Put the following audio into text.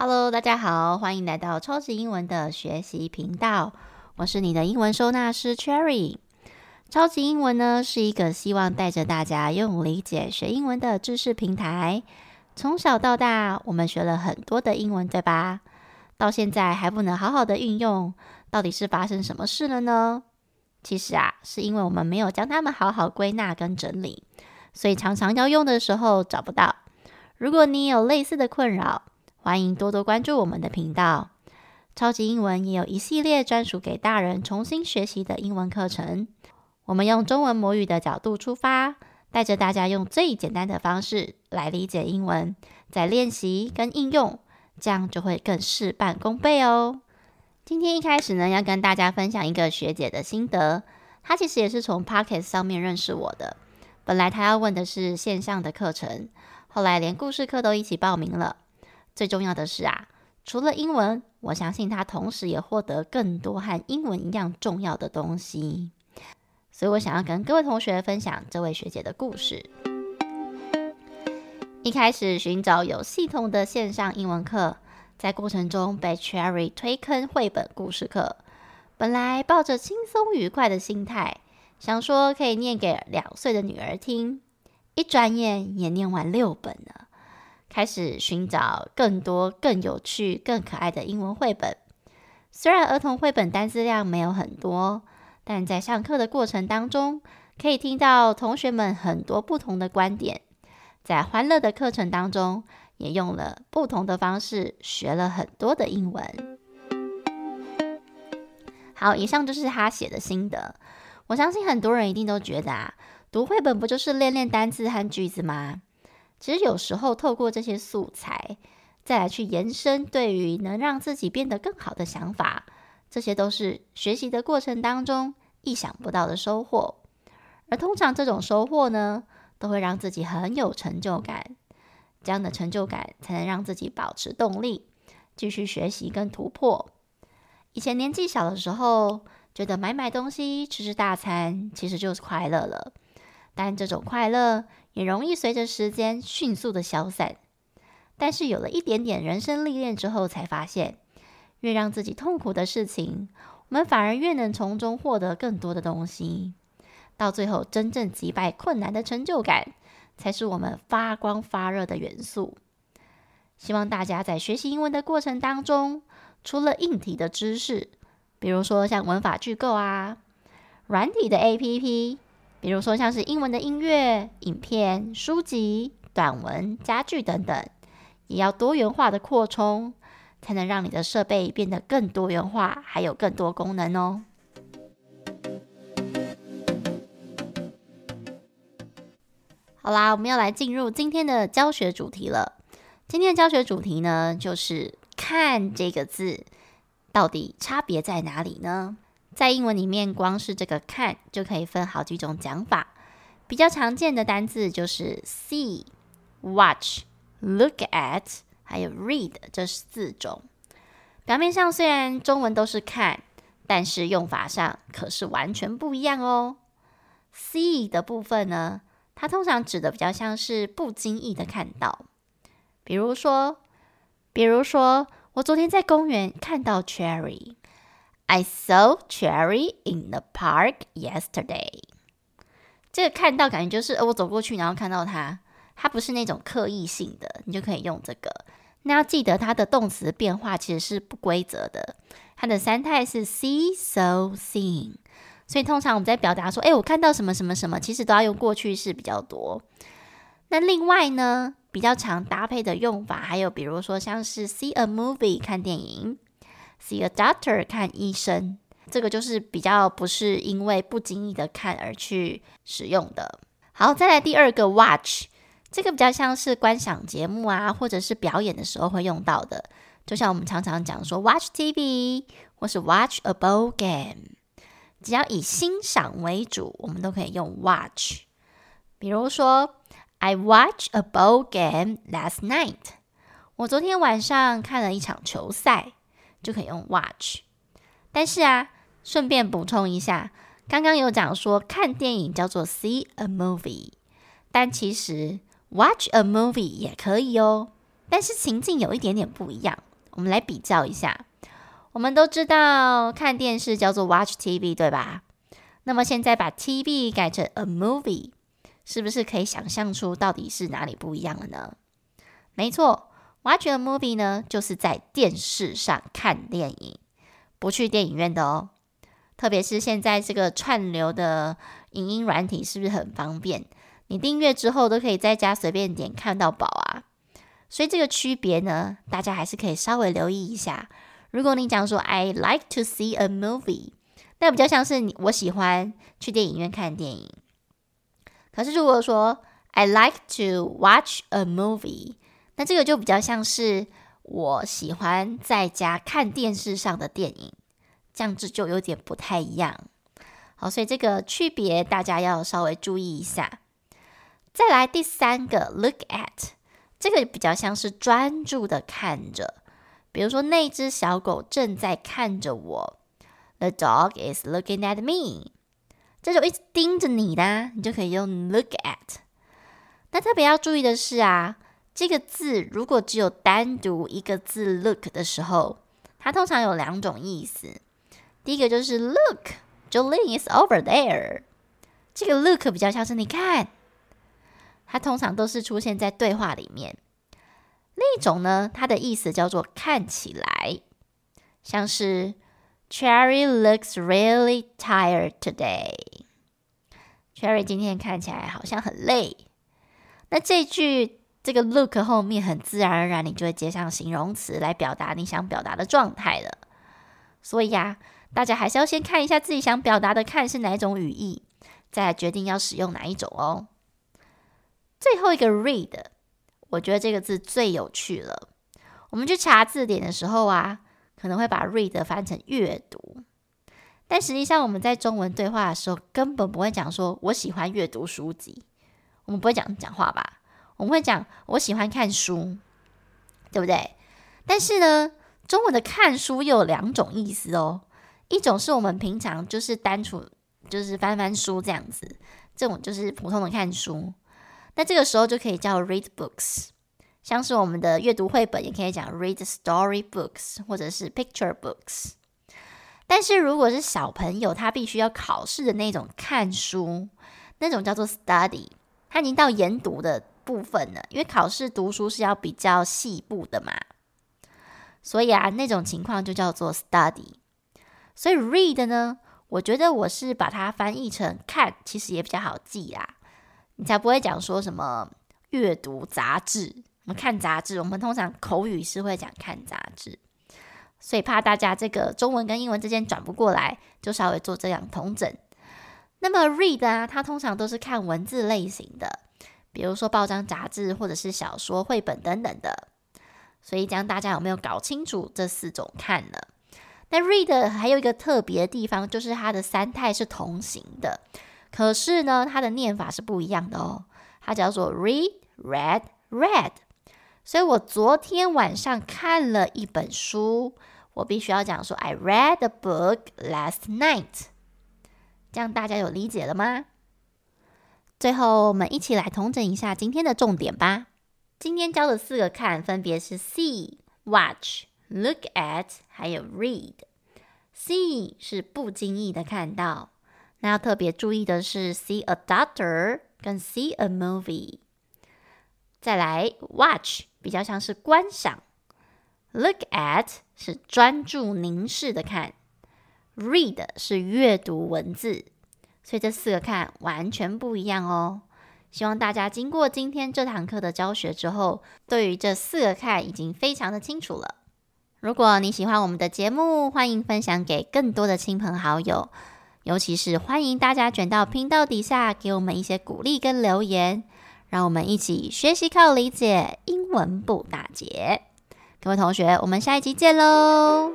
Hello，大家好，欢迎来到超级英文的学习频道。我是你的英文收纳师 Cherry。超级英文呢是一个希望带着大家用理解学英文的知识平台。从小到大，我们学了很多的英文，对吧？到现在还不能好好的运用，到底是发生什么事了呢？其实啊，是因为我们没有将它们好好归纳跟整理，所以常常要用的时候找不到。如果你有类似的困扰，欢迎多多关注我们的频道，超级英文也有一系列专属给大人重新学习的英文课程。我们用中文母语的角度出发，带着大家用最简单的方式来理解英文，再练习跟应用，这样就会更事半功倍哦。今天一开始呢，要跟大家分享一个学姐的心得，她其实也是从 Podcast 上面认识我的。本来她要问的是线上的课程，后来连故事课都一起报名了。最重要的是啊，除了英文，我相信他同时也获得更多和英文一样重要的东西。所以我想要跟各位同学分享这位学姐的故事。一开始寻找有系统的线上英文课，在过程中被 Cherry 推坑绘本故事课。本来抱着轻松愉快的心态，想说可以念给两岁的女儿听，一转眼也念完六本了。开始寻找更多、更有趣、更可爱的英文绘本。虽然儿童绘本单字量没有很多，但在上课的过程当中，可以听到同学们很多不同的观点。在欢乐的课程当中，也用了不同的方式学了很多的英文。好，以上就是他写的心得。我相信很多人一定都觉得啊，读绘本不就是练练单字和句子吗？其实有时候透过这些素材，再来去延伸对于能让自己变得更好的想法，这些都是学习的过程当中意想不到的收获。而通常这种收获呢，都会让自己很有成就感。这样的成就感才能让自己保持动力，继续学习跟突破。以前年纪小的时候，觉得买买东西、吃吃大餐，其实就是快乐了。但这种快乐也容易随着时间迅速的消散。但是有了一点点人生历练之后，才发现，越让自己痛苦的事情，我们反而越能从中获得更多的东西。到最后，真正击败困难的成就感，才是我们发光发热的元素。希望大家在学习英文的过程当中，除了硬体的知识，比如说像文法句构啊，软体的 APP。比如说，像是英文的音乐、影片、书籍、短文、家具等等，也要多元化的扩充，才能让你的设备变得更多元化，还有更多功能哦。好啦，我们要来进入今天的教学主题了。今天的教学主题呢，就是“看”这个字，到底差别在哪里呢？在英文里面，光是这个“看”就可以分好几种讲法。比较常见的单字就是 see、watch、look at，还有 read 这四种。表面上虽然中文都是“看”，但是用法上可是完全不一样哦。see 的部分呢，它通常指的比较像是不经意的看到，比如说，比如说我昨天在公园看到 Cherry。I saw Cherry in the park yesterday。这个看到感觉就是，呃，我走过去，然后看到它，它不是那种刻意性的，你就可以用这个。那要记得它的动词变化其实是不规则的，它的三态是 see、saw、seen。所以通常我们在表达说，哎，我看到什么什么什么，其实都要用过去式比较多。那另外呢，比较常搭配的用法，还有比如说像是 see a movie 看电影。See a doctor 看医生，这个就是比较不是因为不经意的看而去使用的。好，再来第二个 watch，这个比较像是观赏节目啊，或者是表演的时候会用到的。就像我们常常讲说 watch TV 或是 watch a ball game，只要以欣赏为主，我们都可以用 watch。比如说，I watch a ball game last night。我昨天晚上看了一场球赛。就可以用 watch，但是啊，顺便补充一下，刚刚有讲说看电影叫做 see a movie，但其实 watch a movie 也可以哦，但是情境有一点点不一样。我们来比较一下。我们都知道看电视叫做 watch TV，对吧？那么现在把 TV 改成 a movie，是不是可以想象出到底是哪里不一样了呢？没错，watch a movie 呢，就是在电视上看电影，不去电影院的哦。特别是现在这个串流的影音软体，是不是很方便？你订阅之后都可以在家随便点看到宝啊。所以这个区别呢，大家还是可以稍微留意一下。如果你讲说 I like to see a movie，那比较像是你我喜欢去电影院看电影。可是如果说 I like to watch a movie，那这个就比较像是我喜欢在家看电视上的电影，这样子就有点不太一样。好，所以这个区别大家要稍微注意一下。再来第三个 look at。这个比较像是专注的看着，比如说那只小狗正在看着我，The dog is looking at me，这种一直盯着你的，你就可以用 look at。那特别要注意的是啊，这个字如果只有单独一个字 look 的时候，它通常有两种意思。第一个就是 Look，Jolene is over there，这个 look 比较像是你看。它通常都是出现在对话里面。另一种呢，它的意思叫做看起来，像是 Cherry looks really tired today。Cherry 今天看起来好像很累。那这句这个 look 后面很自然而然，你就会接上形容词来表达你想表达的状态了。所以呀，大家还是要先看一下自己想表达的“看”是哪一种语义，再决定要使用哪一种哦。最后一个 read，我觉得这个字最有趣了。我们去查字典的时候啊，可能会把 read 翻成阅读，但实际上我们在中文对话的时候，根本不会讲说我喜欢阅读书籍，我们不会讲讲话吧？我们会讲我喜欢看书，对不对？但是呢，中文的看书又有两种意思哦。一种是我们平常就是单纯就是翻翻书这样子，这种就是普通的看书。那这个时候就可以叫 read books，像是我们的阅读绘本，也可以讲 read story books，或者是 picture books。但是如果是小朋友，他必须要考试的那种看书，那种叫做 study，他已经到研读的部分呢，因为考试读书是要比较细部的嘛。所以啊，那种情况就叫做 study。所以 read 呢，我觉得我是把它翻译成看，其实也比较好记啦。你才不会讲说什么阅读杂志，我们看杂志，我们通常口语是会讲看杂志，所以怕大家这个中文跟英文之间转不过来，就稍微做这样同整。那么 read 啊，它通常都是看文字类型的，比如说报章杂志或者是小说、绘本等等的。所以这样大家有没有搞清楚这四种看呢？那 read 还有一个特别的地方，就是它的三态是同形的。可是呢，它的念法是不一样的哦。它叫做 read, read, read。所以我昨天晚上看了一本书，我必须要讲说 I read a book last night。这样大家有理解了吗？最后，我们一起来统整一下今天的重点吧。今天教的四个看分别是 see、watch、look at，还有 read。see 是不经意的看到。那要特别注意的是，see a doctor 跟 see a movie。再来，watch 比较像是观赏，look at 是专注凝视的看，read 是阅读文字。所以这四个看完全不一样哦。希望大家经过今天这堂课的教学之后，对于这四个看已经非常的清楚了。如果你喜欢我们的节目，欢迎分享给更多的亲朋好友。尤其是欢迎大家卷到频道底下，给我们一些鼓励跟留言，让我们一起学习靠理解，英文不打结。各位同学，我们下一集见喽！